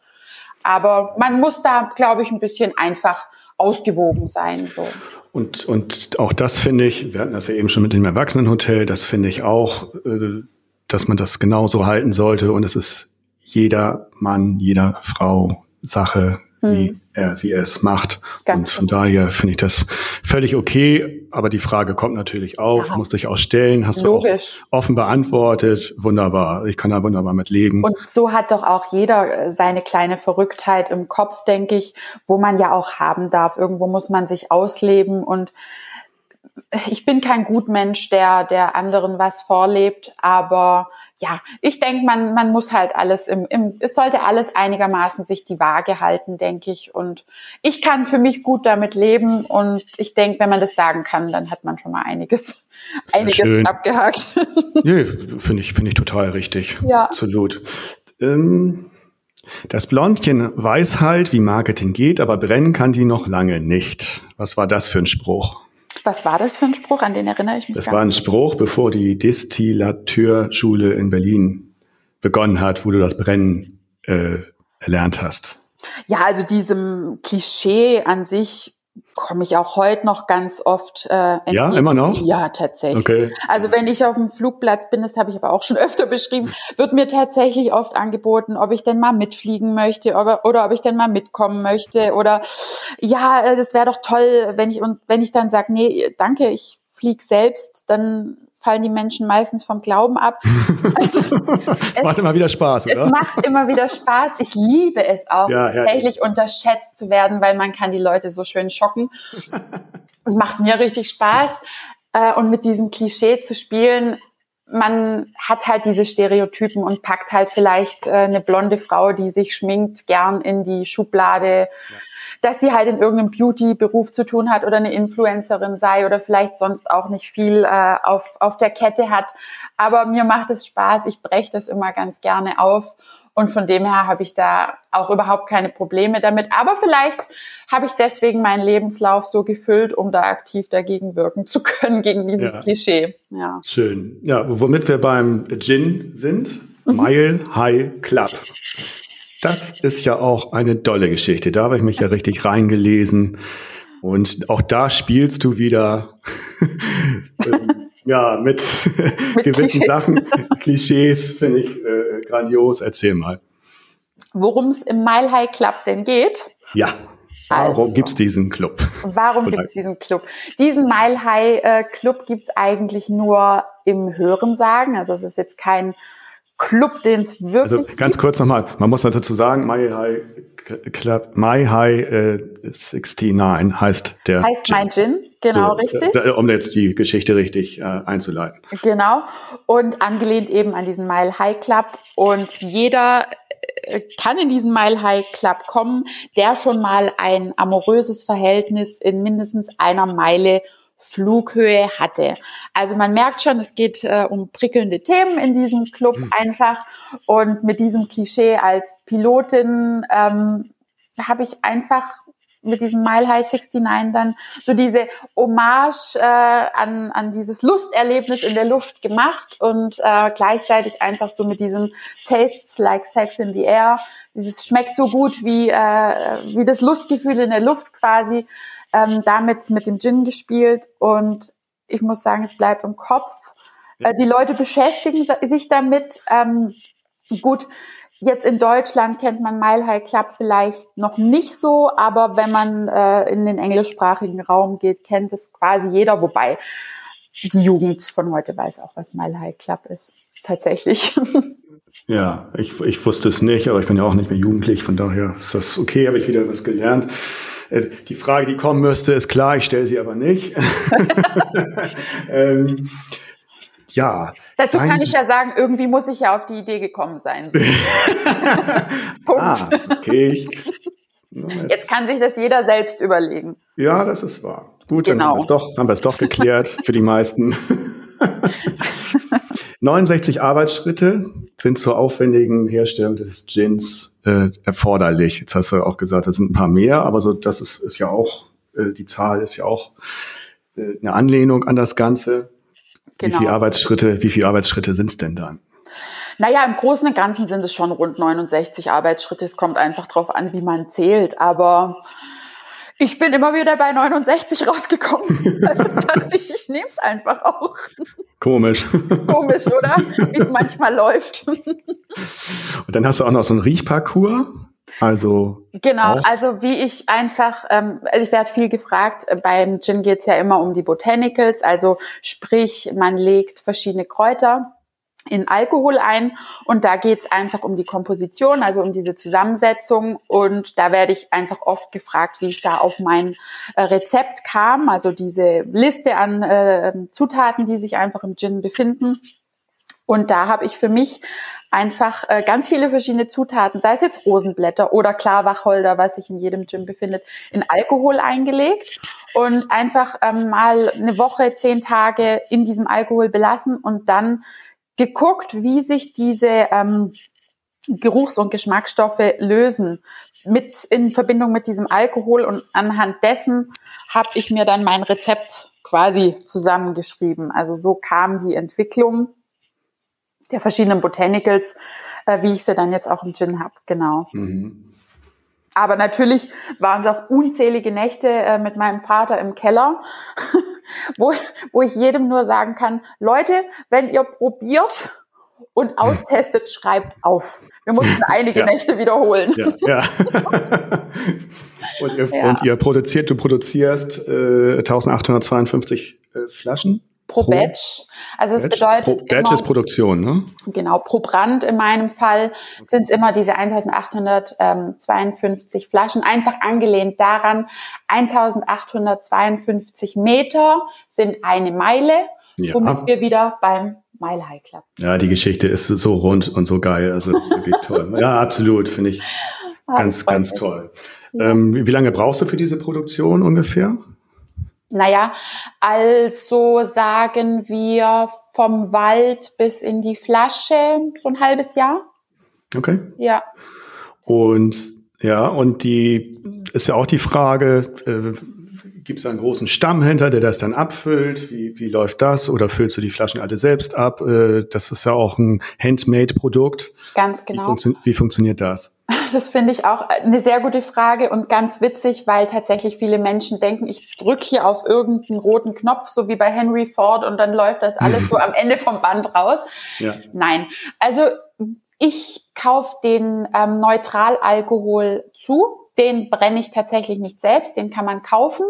Aber man muss da, glaube ich, ein bisschen einfach ausgewogen sein. So. Und, und auch das finde ich, wir hatten das ja eben schon mit dem Erwachsenenhotel, das finde ich auch, äh, dass man das genauso halten sollte. Und es ist jeder Mann, jeder Frau Sache, wie hm. er sie es macht. Ganz und von genau. daher finde ich das völlig okay. Aber die Frage kommt natürlich auf, ja. musste ich auch stellen, hast Logisch. du auch offen beantwortet. Wunderbar. Ich kann da wunderbar mit leben. Und so hat doch auch jeder äh, seine kleine Verrücktheit im Kopf, denke ich, wo man ja auch haben darf. Irgendwo muss man sich ausleben und ich bin kein Gutmensch, der, der anderen was vorlebt, aber ja, ich denke, man, man muss halt alles im, im, es sollte alles einigermaßen sich die Waage halten, denke ich. Und ich kann für mich gut damit leben. Und ich denke, wenn man das sagen kann, dann hat man schon mal einiges, einiges schön. abgehakt. Nee, finde ich, finde ich total richtig. Ja. Absolut. Ähm, Das Blondchen weiß halt, wie Marketing geht, aber brennen kann die noch lange nicht. Was war das für ein Spruch? Was war das für ein Spruch? An den erinnere ich mich. Das war ein Spruch, bevor die Distillateurschule in Berlin begonnen hat, wo du das Brennen äh, erlernt hast. Ja, also diesem Klischee an sich komme ich auch heute noch ganz oft. Äh, ja, immer noch? Ja, tatsächlich. Okay. Also wenn ich auf dem Flugplatz bin, das habe ich aber auch schon öfter beschrieben, wird mir tatsächlich oft angeboten, ob ich denn mal mitfliegen möchte oder, oder ob ich denn mal mitkommen möchte oder ja, äh, das wäre doch toll, wenn ich und wenn ich dann sage, nee, danke, ich fliege selbst, dann fallen die Menschen meistens vom Glauben ab. Also, es macht immer wieder Spaß, oder? Es macht immer wieder Spaß. Ich liebe es auch, ja, tatsächlich ja. unterschätzt zu werden, weil man kann die Leute so schön schocken. Es macht mir richtig Spaß. Äh, und mit diesem Klischee zu spielen, man hat halt diese Stereotypen und packt halt vielleicht äh, eine blonde Frau, die sich schminkt, gern in die Schublade. Dass sie halt in irgendeinem Beauty-Beruf zu tun hat oder eine Influencerin sei oder vielleicht sonst auch nicht viel äh, auf, auf der Kette hat. Aber mir macht es Spaß, ich breche das immer ganz gerne auf. Und von dem her habe ich da auch überhaupt keine Probleme damit. Aber vielleicht habe ich deswegen meinen Lebenslauf so gefüllt, um da aktiv dagegen wirken zu können, gegen dieses ja. Klischee. Ja. Schön. Ja, womit wir beim Gin sind. Mhm. Mile High Club. Das ist ja auch eine dolle Geschichte. Da habe ich mich ja richtig reingelesen. Und auch da spielst du wieder ja, mit, mit gewissen Klischees. Sachen. Klischees finde ich äh, grandios. Erzähl mal. Worum es im Mile High Club denn geht? Ja. Warum also, gibt's diesen Club? Warum gibt's diesen Club? Diesen Mile High äh, Club gibt's eigentlich nur im Hörensagen. Also es ist jetzt kein Club, den es wirklich. Also ganz kurz nochmal, man muss dazu sagen, My High Club, My High äh, 69 heißt der. Heißt Gin. mein Gin, genau so, richtig. Äh, um jetzt die Geschichte richtig äh, einzuleiten. Genau. Und angelehnt eben an diesen Mile High Club. Und jeder äh, kann in diesen Mile High Club kommen, der schon mal ein amoröses Verhältnis in mindestens einer Meile Flughöhe hatte. Also man merkt schon, es geht äh, um prickelnde Themen in diesem Club mhm. einfach. Und mit diesem Klischee als Pilotin ähm, habe ich einfach mit diesem Mile High 69 dann so diese Hommage äh, an, an dieses Lusterlebnis in der Luft gemacht und äh, gleichzeitig einfach so mit diesem Tastes like Sex in the Air, dieses schmeckt so gut wie, äh, wie das Lustgefühl in der Luft quasi ähm, damit mit dem Gin gespielt und ich muss sagen, es bleibt im Kopf. Äh, die Leute beschäftigen sich damit. Ähm, gut, jetzt in Deutschland kennt man Mile High Club vielleicht noch nicht so, aber wenn man äh, in den englischsprachigen Raum geht, kennt es quasi jeder, wobei die Jugend von heute weiß auch, was Mile High Club ist. Tatsächlich. Ja, ich, ich wusste es nicht, aber ich bin ja auch nicht mehr jugendlich, von daher ist das okay, habe ich wieder was gelernt. Äh, die Frage, die kommen müsste, ist klar, ich stelle sie aber nicht. ähm, ja. Dazu kann ich ja sagen, irgendwie muss ich ja auf die Idee gekommen sein. Punkt. Ah, okay. Jetzt kann sich das jeder selbst überlegen. Ja, das ist wahr. Gut, genau. dann haben wir es doch, haben wir es doch geklärt für die meisten. 69 Arbeitsschritte sind zur aufwendigen Herstellung des Gins äh, erforderlich. Jetzt hast du auch gesagt, das sind ein paar mehr, aber so das ist, ist ja auch, äh, die Zahl ist ja auch äh, eine Anlehnung an das Ganze. Genau. Wie viele Arbeitsschritte, wie viele Arbeitsschritte sind es denn dann? Naja, im Großen und Ganzen sind es schon rund 69 Arbeitsschritte. Es kommt einfach drauf an, wie man zählt. Aber ich bin immer wieder bei 69 rausgekommen. Also dachte ich, ich nehme es einfach auch. Komisch. Komisch, oder? Wie es manchmal läuft. Und dann hast du auch noch so einen Riechparcours. Also genau, auch. also wie ich einfach, ähm, also ich werde viel gefragt. Beim Gin geht's ja immer um die Botanicals, also sprich, man legt verschiedene Kräuter in Alkohol ein und da geht's einfach um die Komposition, also um diese Zusammensetzung und da werde ich einfach oft gefragt, wie ich da auf mein äh, Rezept kam, also diese Liste an äh, Zutaten, die sich einfach im Gin befinden. Und da habe ich für mich einfach äh, ganz viele verschiedene Zutaten, sei es jetzt Rosenblätter oder Klarwacholder, was sich in jedem Gin befindet, in Alkohol eingelegt und einfach ähm, mal eine Woche, zehn Tage in diesem Alkohol belassen und dann geguckt, wie sich diese, ähm, Geruchs- und Geschmacksstoffe lösen mit in Verbindung mit diesem Alkohol und anhand dessen habe ich mir dann mein Rezept quasi zusammengeschrieben. Also so kam die Entwicklung der verschiedenen Botanicals, äh, wie ich sie dann jetzt auch im Gin habe. Genau. Mhm. Aber natürlich waren es auch unzählige Nächte äh, mit meinem Vater im Keller, wo, wo ich jedem nur sagen kann, Leute, wenn ihr probiert und austestet, schreibt auf. Wir mussten einige ja. Nächte wiederholen. Ja. ja. und, ihr, und, ihr, produziert, du produzierst äh, 1852 äh, Flaschen pro, pro Batch. Also es bedeutet pro Batch immer, ist Produktion, ne? Genau, pro Brand in meinem Fall sind es immer diese 1852 Flaschen, einfach angelehnt daran, 1852 Meter sind eine Meile, ja. womit wir wieder beim Mile High Club. Ja, die Geschichte ist so rund und so geil, also wirklich toll. Ja, absolut, finde ich ganz, ganz toll. Ja. Ähm, wie lange brauchst du für diese Produktion ungefähr? Naja, also sagen wir vom Wald bis in die Flasche so ein halbes Jahr. Okay. Ja. Und ja, und die ist ja auch die Frage, äh, gibt es einen großen Stamm hinter, der das dann abfüllt? Wie, wie läuft das? Oder füllst du die Flaschen alle selbst ab? Äh, das ist ja auch ein Handmade-Produkt. Ganz genau. Wie, funktio wie funktioniert das? Das finde ich auch eine sehr gute Frage und ganz witzig, weil tatsächlich viele Menschen denken, ich drücke hier auf irgendeinen roten Knopf, so wie bei Henry Ford, und dann läuft das alles so am Ende vom Band raus. Ja. Nein, also ich kaufe den ähm, Neutralalkohol zu. Den brenne ich tatsächlich nicht selbst, den kann man kaufen.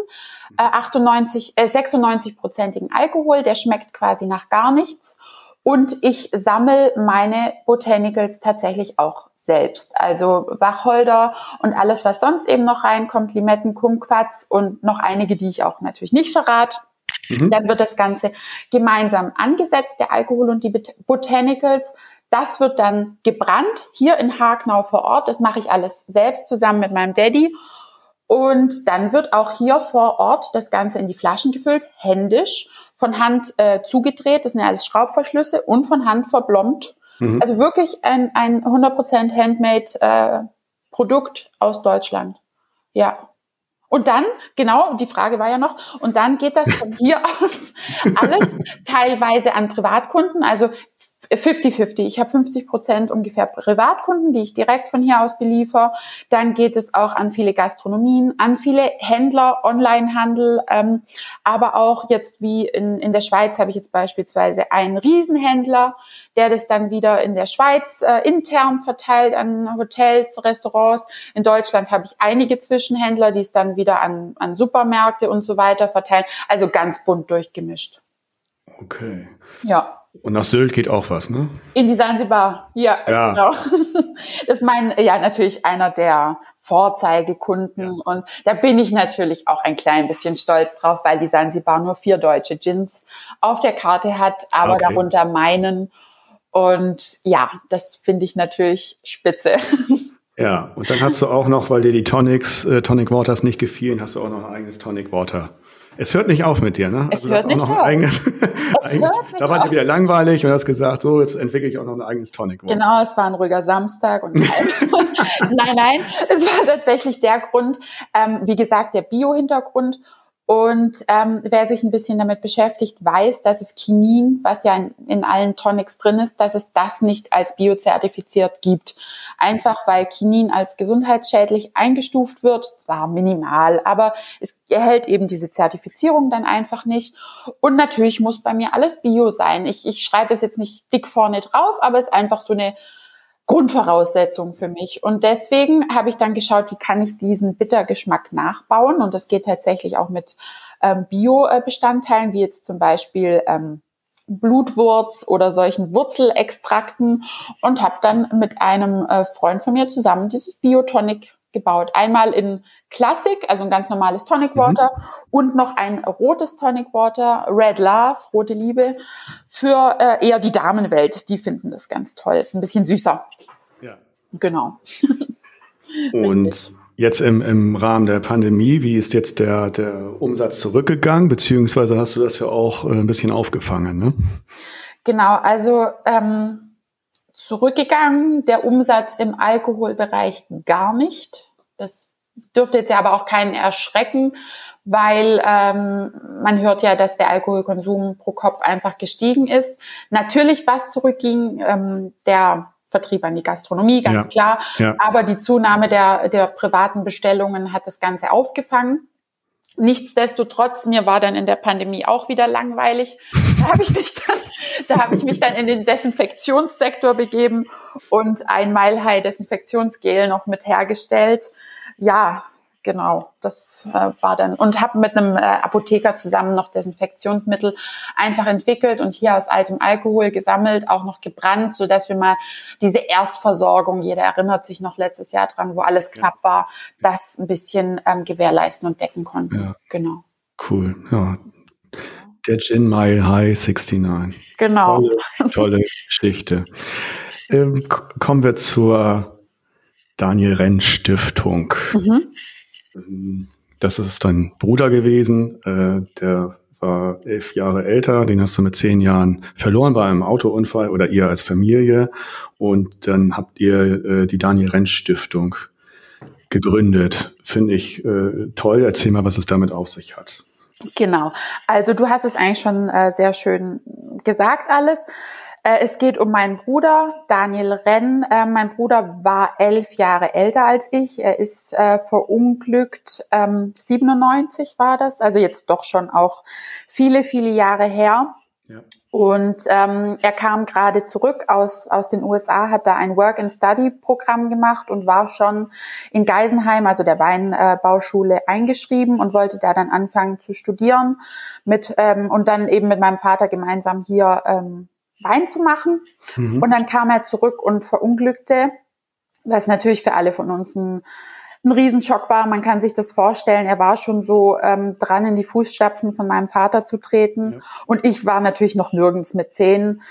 Äh, 98, äh, 96-prozentigen Alkohol, der schmeckt quasi nach gar nichts. Und ich sammle meine Botanicals tatsächlich auch selbst. Also Wacholder und alles, was sonst eben noch reinkommt, Limetten, Kumquats und noch einige, die ich auch natürlich nicht verrate. Mhm. Dann wird das Ganze gemeinsam angesetzt, der Alkohol und die Botanicals. Das wird dann gebrannt hier in Hagnau vor Ort. Das mache ich alles selbst zusammen mit meinem Daddy. Und dann wird auch hier vor Ort das Ganze in die Flaschen gefüllt, händisch, von Hand äh, zugedreht. Das sind ja alles Schraubverschlüsse und von Hand verblombt Mhm. Also wirklich ein, ein 100% Handmade äh, Produkt aus Deutschland. Ja. Und dann, genau, die Frage war ja noch, und dann geht das von hier aus alles teilweise an Privatkunden. Also 50-50. Ich habe 50 Prozent ungefähr Privatkunden, die ich direkt von hier aus beliefer. Dann geht es auch an viele Gastronomien, an viele Händler, Onlinehandel, ähm, aber auch jetzt wie in, in der Schweiz habe ich jetzt beispielsweise einen Riesenhändler, der das dann wieder in der Schweiz äh, intern verteilt an Hotels, Restaurants. In Deutschland habe ich einige Zwischenhändler, die es dann wieder an, an Supermärkte und so weiter verteilen. Also ganz bunt durchgemischt. Okay. Ja. Und nach Sylt geht auch was, ne? In die Sansibar, ja, ja. genau. Das ist mein, ja, natürlich einer der Vorzeigekunden. Ja. Und da bin ich natürlich auch ein klein bisschen stolz drauf, weil die Sansibar nur vier deutsche Gins auf der Karte hat, aber okay. darunter meinen. Und ja, das finde ich natürlich spitze. Ja, und dann hast du auch noch, weil dir die Tonics, äh, Tonic Waters nicht gefielen, hast du auch noch ein eigenes Tonic Water es hört nicht auf mit dir, ne? Es also hört nicht auf. Eigenes, es eigenes, hört nicht da war dir wieder langweilig und hast gesagt, so, jetzt entwickle ich auch noch ein eigenes Tonic. Water. Genau, es war ein ruhiger Samstag und nein, nein, es war tatsächlich der Grund, ähm, wie gesagt, der Bio-Hintergrund und ähm, wer sich ein bisschen damit beschäftigt, weiß, dass es Kinin, was ja in, in, allen Tonics drin ist, dass es das nicht als biozertifiziert gibt. Einfach weil Kinin als gesundheitsschädlich eingestuft wird, zwar minimal, aber es erhält eben diese Zertifizierung dann einfach nicht. Und natürlich muss bei mir alles Bio sein. Ich, ich schreibe das jetzt nicht dick vorne drauf, aber es ist einfach so eine Grundvoraussetzung für mich. Und deswegen habe ich dann geschaut, wie kann ich diesen Bittergeschmack nachbauen. Und das geht tatsächlich auch mit ähm, Bio-Bestandteilen, wie jetzt zum Beispiel ähm, Blutwurz oder solchen Wurzelextrakten und habe dann mit einem äh, Freund von mir zusammen dieses Biotonic gebaut. Einmal in Classic, also ein ganz normales Tonic Water mhm. und noch ein rotes Tonic Water, Red Love, rote Liebe, für äh, eher die Damenwelt. Die finden das ganz toll. Ist ein bisschen süßer. Ja. Genau. und jetzt im, im Rahmen der Pandemie, wie ist jetzt der, der Umsatz zurückgegangen? Beziehungsweise hast du das ja auch äh, ein bisschen aufgefangen, ne? Genau, also ähm, zurückgegangen, der Umsatz im Alkoholbereich gar nicht. Das dürfte jetzt ja aber auch keinen erschrecken, weil ähm, man hört ja, dass der Alkoholkonsum pro Kopf einfach gestiegen ist. Natürlich was zurückging, ähm, der Vertrieb an die Gastronomie, ganz ja, klar. Ja. Aber die Zunahme der, der privaten Bestellungen hat das Ganze aufgefangen. Nichtsdestotrotz, mir war dann in der Pandemie auch wieder langweilig. Da habe ich mich dann, da habe ich mich dann in den Desinfektionssektor begeben und ein Mile High Desinfektionsgel noch mit hergestellt. Ja, genau, das äh, war dann und habe mit einem äh, Apotheker zusammen noch Desinfektionsmittel einfach entwickelt und hier aus altem Alkohol gesammelt, auch noch gebrannt, so dass wir mal diese Erstversorgung, jeder erinnert sich noch letztes Jahr dran, wo alles knapp war, das ein bisschen ähm, gewährleisten und decken konnten. Ja. Genau. Cool, ja. Der Gin Mile High 69. Genau. Tolle, tolle Geschichte. Ähm, kommen wir zur Daniel Renn Stiftung. Mhm. Das ist dein Bruder gewesen, äh, der war elf Jahre älter, den hast du mit zehn Jahren verloren bei einem Autounfall oder ihr als Familie. Und dann habt ihr äh, die Daniel Rentsch Stiftung gegründet. Finde ich äh, toll. Erzähl mal, was es damit auf sich hat. Genau. Also du hast es eigentlich schon äh, sehr schön gesagt alles. Äh, es geht um meinen Bruder, Daniel Renn. Äh, mein Bruder war elf Jahre älter als ich. Er ist äh, verunglückt, ähm, 97 war das, also jetzt doch schon auch viele, viele Jahre her. Ja. Und ähm, er kam gerade zurück aus, aus den USA, hat da ein Work-and-Study-Programm gemacht und war schon in Geisenheim, also der Weinbauschule, eingeschrieben und wollte da dann anfangen zu studieren mit ähm, und dann eben mit meinem Vater gemeinsam hier ähm, Wein zu machen. Mhm. Und dann kam er zurück und verunglückte, was natürlich für alle von uns ein, ein Riesenschock war. Man kann sich das vorstellen. Er war schon so ähm, dran, in die Fußstapfen von meinem Vater zu treten. Ja. Und ich war natürlich noch nirgends mit zehn.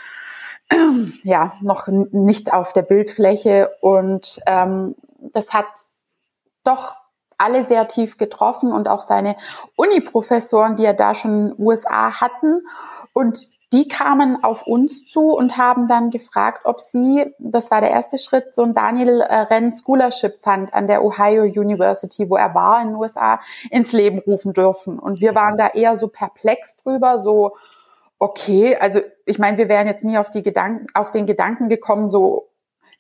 ja, noch nicht auf der Bildfläche. Und ähm, das hat doch alle sehr tief getroffen und auch seine Uni-Professoren, die ja da schon in den USA hatten. Und die kamen auf uns zu und haben dann gefragt, ob sie, das war der erste Schritt, so ein Daniel äh, Renn Scholarship Fund an der Ohio University, wo er war in den USA, ins Leben rufen dürfen. Und wir waren da eher so perplex drüber, so, okay, also ich meine, wir wären jetzt nie auf, die Gedanken, auf den Gedanken gekommen, so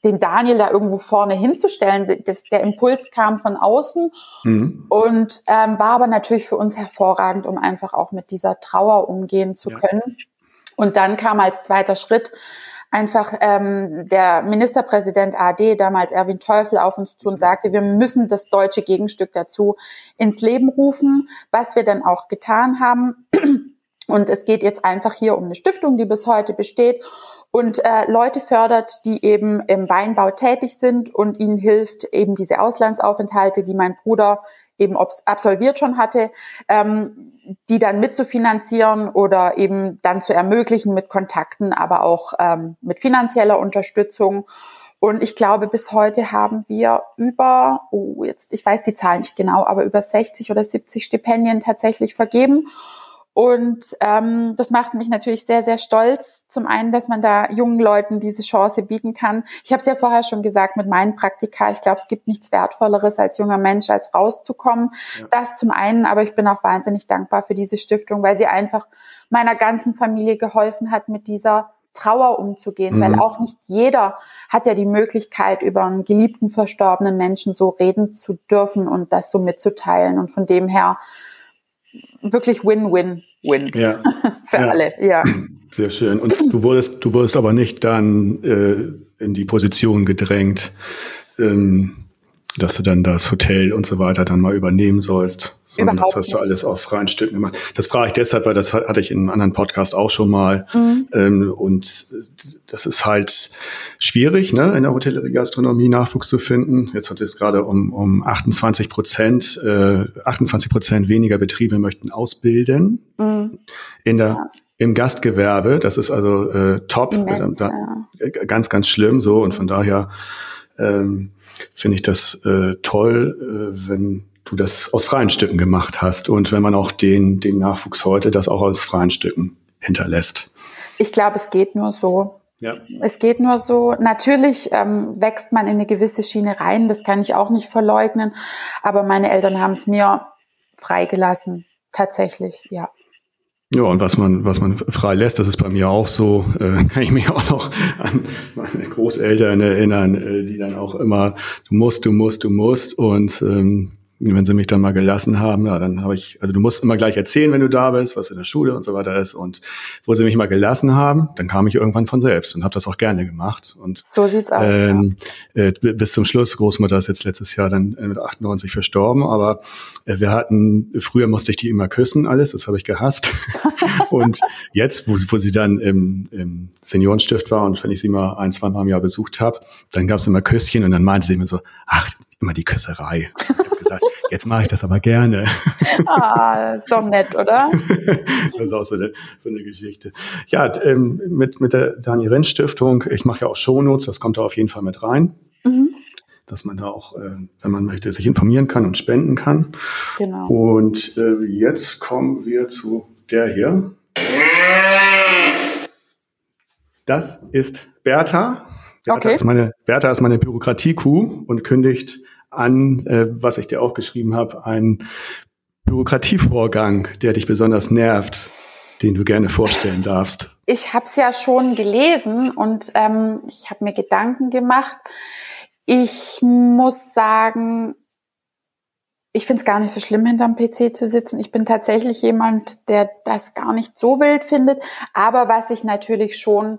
den Daniel da irgendwo vorne hinzustellen. Das, der Impuls kam von außen mhm. und ähm, war aber natürlich für uns hervorragend, um einfach auch mit dieser Trauer umgehen zu ja. können. Und dann kam als zweiter Schritt einfach ähm, der Ministerpräsident AD, damals Erwin Teufel, auf uns zu und sagte, wir müssen das deutsche Gegenstück dazu ins Leben rufen, was wir dann auch getan haben. Und es geht jetzt einfach hier um eine Stiftung, die bis heute besteht und äh, Leute fördert, die eben im Weinbau tätig sind und ihnen hilft, eben diese Auslandsaufenthalte, die mein Bruder eben absolviert schon hatte, ähm, die dann mitzufinanzieren oder eben dann zu ermöglichen mit Kontakten, aber auch ähm, mit finanzieller Unterstützung. Und ich glaube, bis heute haben wir über, oh, jetzt, ich weiß die Zahl nicht genau, aber über 60 oder 70 Stipendien tatsächlich vergeben. Und ähm, das macht mich natürlich sehr, sehr stolz. Zum einen, dass man da jungen Leuten diese Chance bieten kann. Ich habe es ja vorher schon gesagt mit meinen Praktika. Ich glaube, es gibt nichts Wertvolleres als junger Mensch, als rauszukommen. Ja. Das zum einen, aber ich bin auch wahnsinnig dankbar für diese Stiftung, weil sie einfach meiner ganzen Familie geholfen hat, mit dieser Trauer umzugehen, mhm. weil auch nicht jeder hat ja die Möglichkeit, über einen geliebten, verstorbenen Menschen so reden zu dürfen und das so mitzuteilen. Und von dem her wirklich Win-Win-Win ja. für ja. alle. Ja. Sehr schön. Und du wurdest, du wurdest aber nicht dann äh, in die Position gedrängt, ähm, dass du dann das Hotel und so weiter dann mal übernehmen sollst. Sondern Überhaupt das hast du alles aus freien Stücken gemacht. Das frage ich deshalb, weil das hatte ich in einem anderen Podcast auch schon mal. Mhm. Ähm, und das ist halt schwierig, ne, in der Hotellerie Gastronomie Nachwuchs zu finden. Jetzt hat es gerade um, um 28 Prozent, äh, 28 Prozent weniger Betriebe möchten ausbilden. Mhm. In der ja im Gastgewerbe. Das ist also äh, top, Immens, da, ja. ganz, ganz schlimm so. Und von daher ähm, finde ich das äh, toll, äh, wenn du das aus freien Stücken gemacht hast und wenn man auch den, den Nachwuchs heute das auch aus freien Stücken hinterlässt. Ich glaube, es geht nur so. Ja. Es geht nur so. Natürlich ähm, wächst man in eine gewisse Schiene rein, das kann ich auch nicht verleugnen. Aber meine Eltern haben es mir freigelassen, tatsächlich, ja. Ja, und was man, was man frei lässt, das ist bei mir auch so, äh, kann ich mich auch noch an meine Großeltern erinnern, äh, die dann auch immer, du musst, du musst, du musst. Und ähm, wenn sie mich dann mal gelassen haben, ja, dann habe ich, also du musst immer gleich erzählen, wenn du da bist, was in der Schule und so weiter ist. Und wo sie mich mal gelassen haben, dann kam ich irgendwann von selbst und habe das auch gerne gemacht. Und so sieht's aus. Ähm, ja. äh, bis zum Schluss, Großmutter ist jetzt letztes Jahr dann mit 98 verstorben, aber äh, wir hatten, früher musste ich die immer küssen, alles, das habe ich gehasst. und jetzt, wo, wo sie dann im, im Seniorenstift war und wenn ich sie mal ein, zwei Mal im Jahr besucht habe, dann gab es immer Küsschen und dann meinte sie immer so, ach, immer die Küsserei. Jetzt mache ich das aber gerne. Ah, ist doch nett, oder? das ist auch so eine, so eine Geschichte. Ja, ähm, mit, mit der Daniel Renn Stiftung, ich mache ja auch Shownotes, das kommt da auf jeden Fall mit rein. Mhm. Dass man da auch, äh, wenn man möchte, sich informieren kann und spenden kann. Genau. Und äh, jetzt kommen wir zu der hier. Das ist Bertha. Bertha, okay. ist meine, Bertha ist meine Bürokratie-Kuh und kündigt an, äh, was ich dir auch geschrieben habe, einen Bürokratievorgang, der dich besonders nervt, den du gerne vorstellen darfst. Ich habe es ja schon gelesen und ähm, ich habe mir Gedanken gemacht. Ich muss sagen, ich finde es gar nicht so schlimm, hinterm PC zu sitzen. Ich bin tatsächlich jemand, der das gar nicht so wild findet. Aber was ich natürlich schon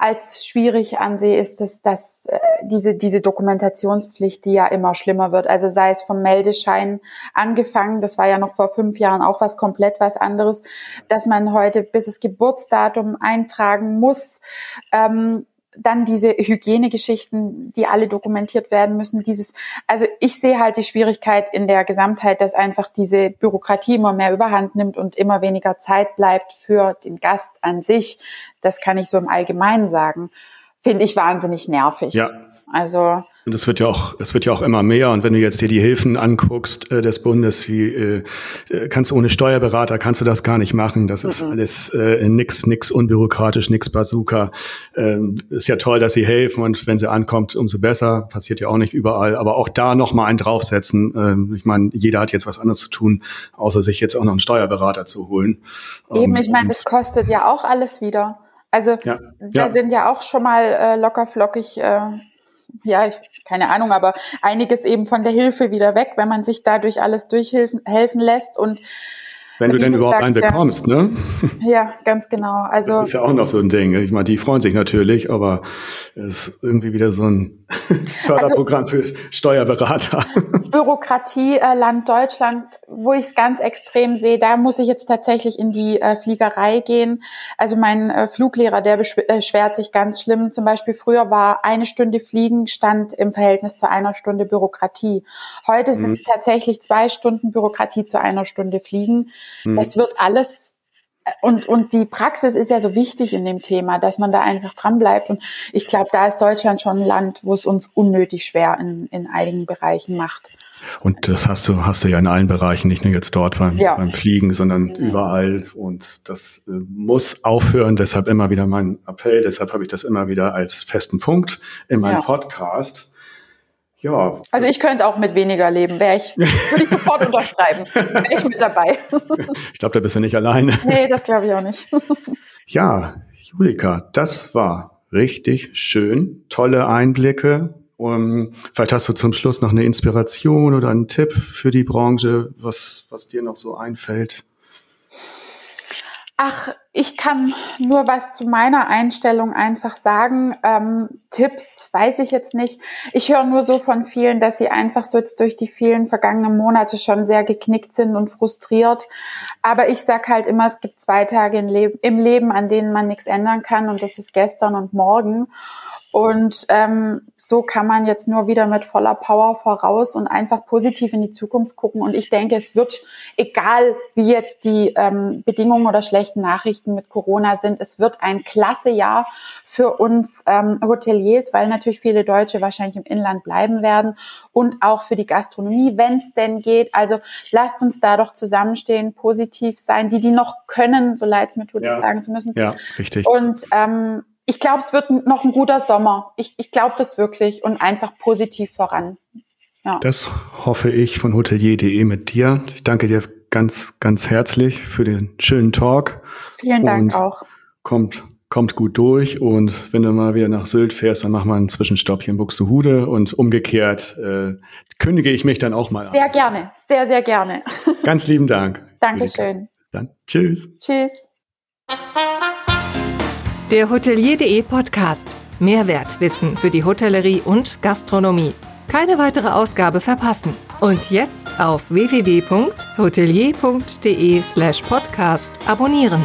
als schwierig ansehe, ist es, dass äh, diese, diese Dokumentationspflicht, die ja immer schlimmer wird, also sei es vom Meldeschein angefangen, das war ja noch vor fünf Jahren auch was komplett was anderes, dass man heute bis das Geburtsdatum eintragen muss, ähm, dann diese Hygienegeschichten, die alle dokumentiert werden müssen, dieses, also ich sehe halt die Schwierigkeit in der Gesamtheit, dass einfach diese Bürokratie immer mehr überhand nimmt und immer weniger Zeit bleibt für den Gast an sich. Das kann ich so im Allgemeinen sagen. Finde ich wahnsinnig nervig. Ja. Also und es wird ja auch, es wird ja auch immer mehr. Und wenn du jetzt dir die Hilfen anguckst äh, des Bundes, wie äh, äh kannst du ohne Steuerberater kannst du das gar nicht machen. Das ist mhm. alles äh, nix, nix unbürokratisch, nix Bazooka. Ähm, ist ja toll, dass sie helfen und wenn sie ankommt, umso besser. Passiert ja auch nicht überall. Aber auch da noch mal einen draufsetzen. Ähm, ich meine, jeder hat jetzt was anderes zu tun, außer sich jetzt auch noch einen Steuerberater zu holen. Eben, ähm, ich meine, das kostet ja auch alles wieder. Also ja, da ja. sind ja auch schon mal äh, locker flockig äh, ja, ich, keine Ahnung, aber einiges eben von der Hilfe wieder weg, wenn man sich dadurch alles durchhelfen helfen lässt. Und wenn du denn überhaupt einen bekommst, ja, ne? Ja, ganz genau. Also das ist ja auch noch so ein Ding. Ich meine, die freuen sich natürlich, aber es ist irgendwie wieder so ein Förderprogramm also, für Steuerberater. Bürokratie, äh, Land Deutschland, wo ich es ganz extrem sehe, da muss ich jetzt tatsächlich in die äh, Fliegerei gehen. Also mein äh, Fluglehrer, der beschwert äh, sich ganz schlimm. Zum Beispiel früher war eine Stunde Fliegen stand im Verhältnis zu einer Stunde Bürokratie. Heute sind es mhm. tatsächlich zwei Stunden Bürokratie zu einer Stunde Fliegen. Mhm. Das wird alles und, und die Praxis ist ja so wichtig in dem Thema, dass man da einfach dran bleibt. Und ich glaube, da ist Deutschland schon ein Land, wo es uns unnötig schwer in, in einigen Bereichen macht. Und das hast du, hast du ja in allen Bereichen, nicht nur jetzt dort beim, ja. beim Fliegen, sondern ja. überall. Und das äh, muss aufhören. Deshalb immer wieder mein Appell. Deshalb habe ich das immer wieder als festen Punkt in meinem ja. Podcast ja. Also ich könnte auch mit weniger leben, wäre ich, würde ich sofort unterschreiben. Wäre ich mit dabei. ich glaube, da bist du nicht alleine. Nee, das glaube ich auch nicht. ja, Julika, das war richtig schön. Tolle Einblicke. Um, vielleicht hast du zum Schluss noch eine Inspiration oder einen Tipp für die Branche, was, was dir noch so einfällt. Ach, ich kann nur was zu meiner Einstellung einfach sagen. Ähm, Tipps weiß ich jetzt nicht. Ich höre nur so von vielen, dass sie einfach so jetzt durch die vielen vergangenen Monate schon sehr geknickt sind und frustriert. Aber ich sag halt immer, es gibt zwei Tage im Leben, an denen man nichts ändern kann und das ist gestern und morgen. Und ähm, so kann man jetzt nur wieder mit voller Power voraus und einfach positiv in die Zukunft gucken. Und ich denke, es wird, egal wie jetzt die ähm, Bedingungen oder schlechten Nachrichten mit Corona sind, es wird ein klasse Jahr für uns ähm, Hoteliers, weil natürlich viele Deutsche wahrscheinlich im Inland bleiben werden und auch für die Gastronomie, wenn es denn geht. Also lasst uns da doch zusammenstehen, positiv sein, die, die noch können, so leid es mir tut, ja. sagen zu müssen. Ja, richtig. Und ähm, ich glaube, es wird noch ein guter Sommer. Ich, ich glaube das wirklich und einfach positiv voran. Ja. Das hoffe ich von hotelier.de mit dir. Ich danke dir ganz, ganz herzlich für den schönen Talk. Vielen Dank auch. Kommt, kommt gut durch und wenn du mal wieder nach Sylt fährst, dann mach mal einen Zwischenstopp hier in Buxtehude und umgekehrt äh, kündige ich mich dann auch mal Sehr an. gerne, sehr, sehr gerne. Ganz lieben Dank. Dankeschön. Dann tschüss. Tschüss. Der Hotelier.de Podcast. Mehrwertwissen für die Hotellerie und Gastronomie. Keine weitere Ausgabe verpassen. Und jetzt auf www.hotelier.de slash podcast abonnieren.